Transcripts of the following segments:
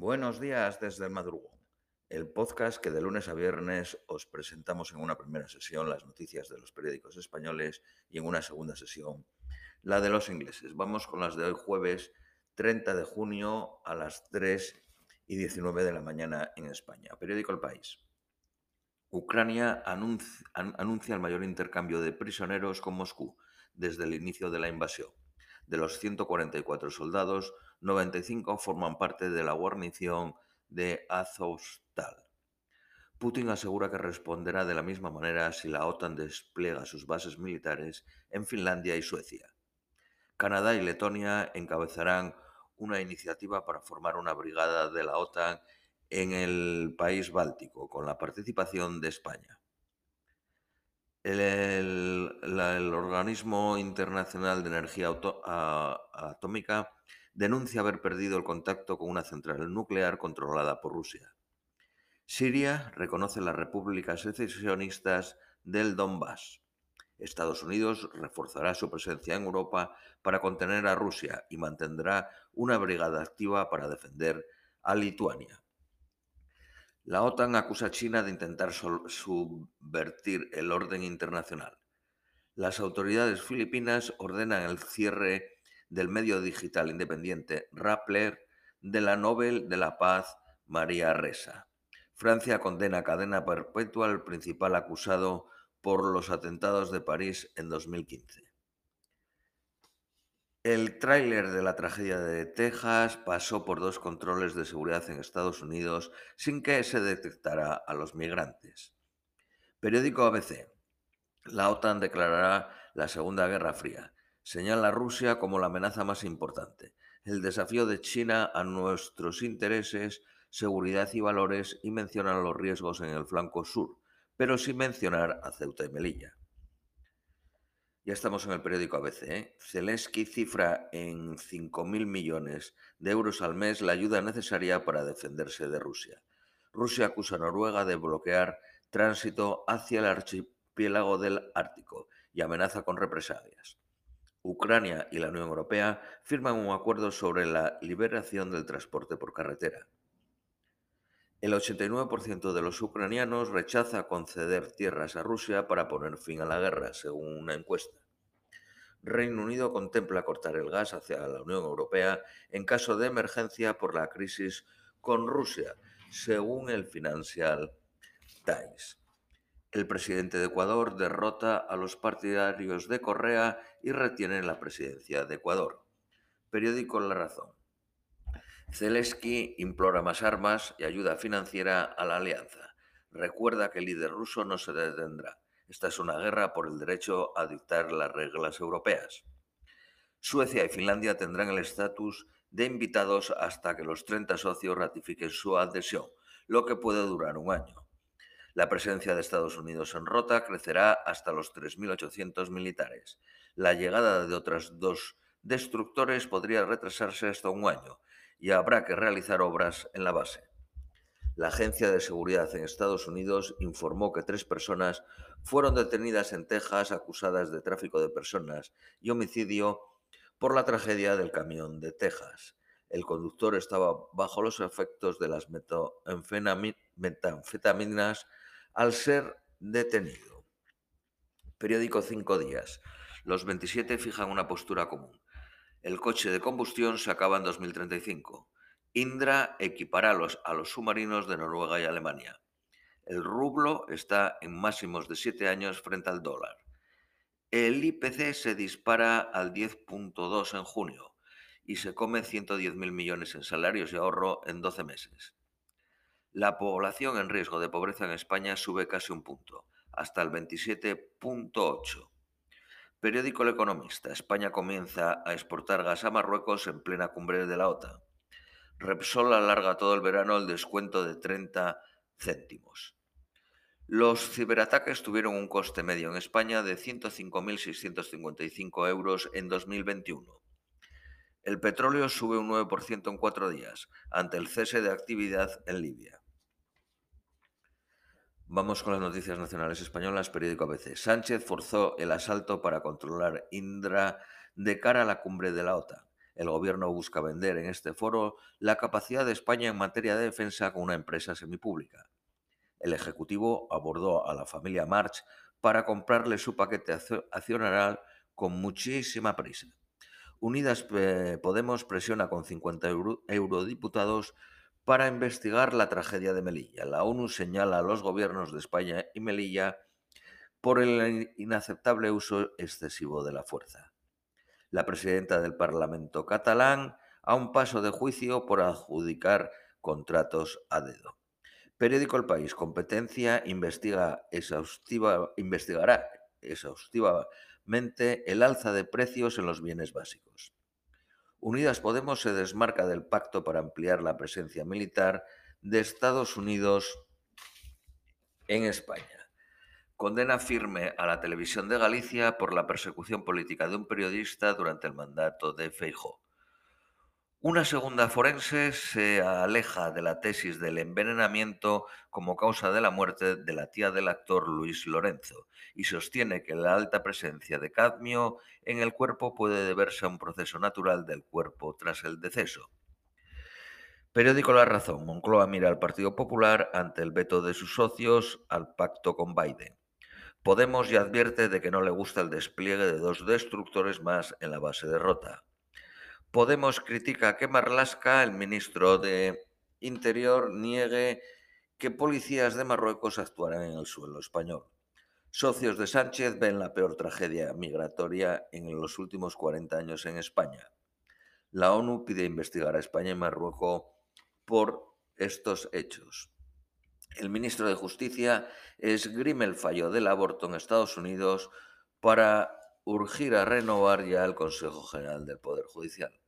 Buenos días desde el madrugón, el podcast que de lunes a viernes os presentamos en una primera sesión las noticias de los periódicos españoles y en una segunda sesión la de los ingleses. Vamos con las de hoy jueves 30 de junio a las 3 y 19 de la mañana en España. Periódico El País. Ucrania anuncia, anuncia el mayor intercambio de prisioneros con Moscú desde el inicio de la invasión. De los 144 soldados, 95 forman parte de la guarnición de Azovstal. Putin asegura que responderá de la misma manera si la OTAN despliega sus bases militares en Finlandia y Suecia. Canadá y Letonia encabezarán una iniciativa para formar una brigada de la OTAN en el país báltico, con la participación de España. El, Organismo Internacional de Energía Atómica denuncia haber perdido el contacto con una central nuclear controlada por Rusia. Siria reconoce las repúblicas secesionistas del Donbass. Estados Unidos reforzará su presencia en Europa para contener a Rusia y mantendrá una brigada activa para defender a Lituania. La OTAN acusa a China de intentar subvertir el orden internacional. Las autoridades filipinas ordenan el cierre del medio digital independiente Rappler de la Nobel de la Paz María Ressa. Francia condena cadena perpetua al principal acusado por los atentados de París en 2015. El tráiler de la tragedia de Texas pasó por dos controles de seguridad en Estados Unidos sin que se detectara a los migrantes. Periódico ABC. La OTAN declarará la Segunda Guerra Fría señala a Rusia como la amenaza más importante, el desafío de China a nuestros intereses, seguridad y valores y menciona los riesgos en el flanco sur, pero sin mencionar a Ceuta y Melilla. Ya estamos en el periódico ABC. ¿eh? Zelensky cifra en 5.000 millones de euros al mes la ayuda necesaria para defenderse de Rusia. Rusia acusa a Noruega de bloquear tránsito hacia el archipiélago del Ártico y amenaza con represalias. Ucrania y la Unión Europea firman un acuerdo sobre la liberación del transporte por carretera. El 89% de los ucranianos rechaza conceder tierras a Rusia para poner fin a la guerra, según una encuesta. Reino Unido contempla cortar el gas hacia la Unión Europea en caso de emergencia por la crisis con Rusia, según el Financial Times. El presidente de Ecuador derrota a los partidarios de Correa y retiene la presidencia de Ecuador. Periódico La Razón. Zelensky implora más armas y ayuda financiera a la alianza. Recuerda que el líder ruso no se detendrá. Esta es una guerra por el derecho a dictar las reglas europeas. Suecia y Finlandia tendrán el estatus de invitados hasta que los 30 socios ratifiquen su adhesión, lo que puede durar un año. La presencia de Estados Unidos en Rota crecerá hasta los 3.800 militares. La llegada de otros dos destructores podría retrasarse hasta un año y habrá que realizar obras en la base. La Agencia de Seguridad en Estados Unidos informó que tres personas fueron detenidas en Texas acusadas de tráfico de personas y homicidio por la tragedia del camión de Texas. El conductor estaba bajo los efectos de las metanfetaminas al ser detenido. Periódico Cinco Días. Los 27 fijan una postura común. El coche de combustión se acaba en 2035. Indra equipará los, a los submarinos de Noruega y Alemania. El rublo está en máximos de 7 años frente al dólar. El IPC se dispara al 10.2 en junio y se come 110.000 millones en salarios y ahorro en 12 meses. La población en riesgo de pobreza en España sube casi un punto, hasta el 27.8. Periódico El Economista. España comienza a exportar gas a Marruecos en plena cumbre de la OTAN. Repsol alarga todo el verano el descuento de 30 céntimos. Los ciberataques tuvieron un coste medio en España de 105.655 euros en 2021. El petróleo sube un 9% en cuatro días, ante el cese de actividad en Libia. Vamos con las noticias nacionales españolas, periódico ABC. Sánchez forzó el asalto para controlar Indra de cara a la cumbre de la OTAN. El gobierno busca vender en este foro la capacidad de España en materia de defensa con una empresa semipública. El Ejecutivo abordó a la familia March para comprarle su paquete accionarial con muchísima prisa. Unidas eh, Podemos presiona con 50 eurodiputados para investigar la tragedia de Melilla. La ONU señala a los gobiernos de España y Melilla por el inaceptable uso excesivo de la fuerza. La presidenta del Parlamento catalán a un paso de juicio por adjudicar contratos a dedo. Periódico El País, competencia, investiga exhaustiva, investigará exhaustivamente el alza de precios en los bienes básicos. Unidas Podemos se desmarca del pacto para ampliar la presencia militar de Estados Unidos en España. Condena firme a la televisión de Galicia por la persecución política de un periodista durante el mandato de Feijó. Una segunda forense se aleja de la tesis del envenenamiento como causa de la muerte de la tía del actor Luis Lorenzo y sostiene que la alta presencia de cadmio en el cuerpo puede deberse a un proceso natural del cuerpo tras el deceso. Periódico La Razón. Moncloa mira al Partido Popular ante el veto de sus socios al pacto con Biden. Podemos ya advierte de que no le gusta el despliegue de dos destructores más en la base de Rota. Podemos critica que Marlaska, el ministro de Interior, niegue que policías de Marruecos actuarán en el suelo español. Socios de Sánchez ven la peor tragedia migratoria en los últimos 40 años en España. La ONU pide investigar a España y Marruecos por estos hechos. El ministro de Justicia esgrime el fallo del aborto en Estados Unidos para urgir a renovar ya el Consejo General del Poder Judicial.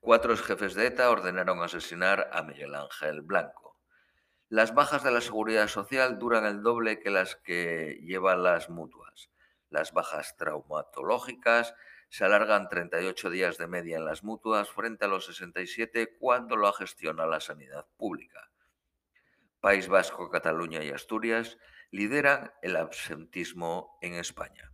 Cuatro jefes de ETA ordenaron asesinar a Miguel Ángel Blanco. Las bajas de la seguridad social duran el doble que las que llevan las mutuas. Las bajas traumatológicas se alargan 38 días de media en las mutuas frente a los 67 cuando lo gestiona la sanidad pública. País Vasco, Cataluña y Asturias lideran el absentismo en España.